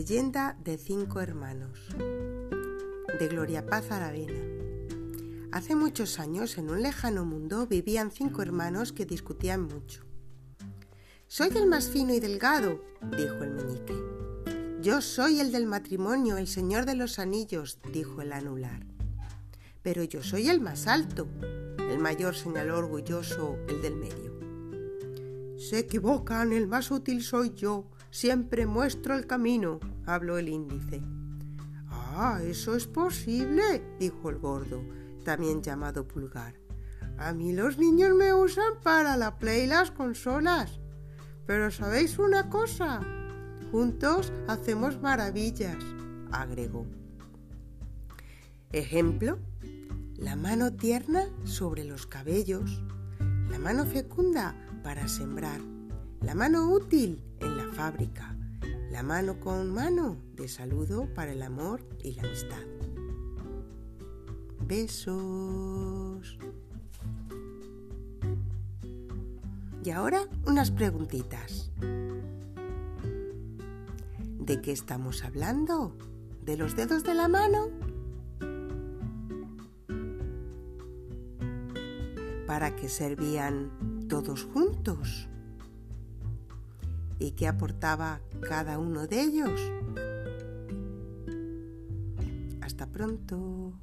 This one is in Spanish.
leyenda de cinco hermanos de Gloria Paz Aravena. Hace muchos años, en un lejano mundo, vivían cinco hermanos que discutían mucho. Soy el más fino y delgado, dijo el meñique. Yo soy el del matrimonio, el señor de los anillos, dijo el anular. Pero yo soy el más alto, el mayor señaló orgulloso el del medio. Se equivocan, el más útil soy yo, siempre muestro el camino, habló el índice. Ah, eso es posible, dijo el gordo, también llamado pulgar. A mí los niños me usan para la play y las consolas. Pero ¿sabéis una cosa? Juntos hacemos maravillas, agregó. Ejemplo, la mano tierna sobre los cabellos, la mano fecunda para sembrar, la mano útil en fábrica, la mano con mano de saludo para el amor y la amistad. Besos. Y ahora unas preguntitas. ¿De qué estamos hablando? ¿De los dedos de la mano? ¿Para qué servían todos juntos? ¿Y qué aportaba cada uno de ellos? Hasta pronto.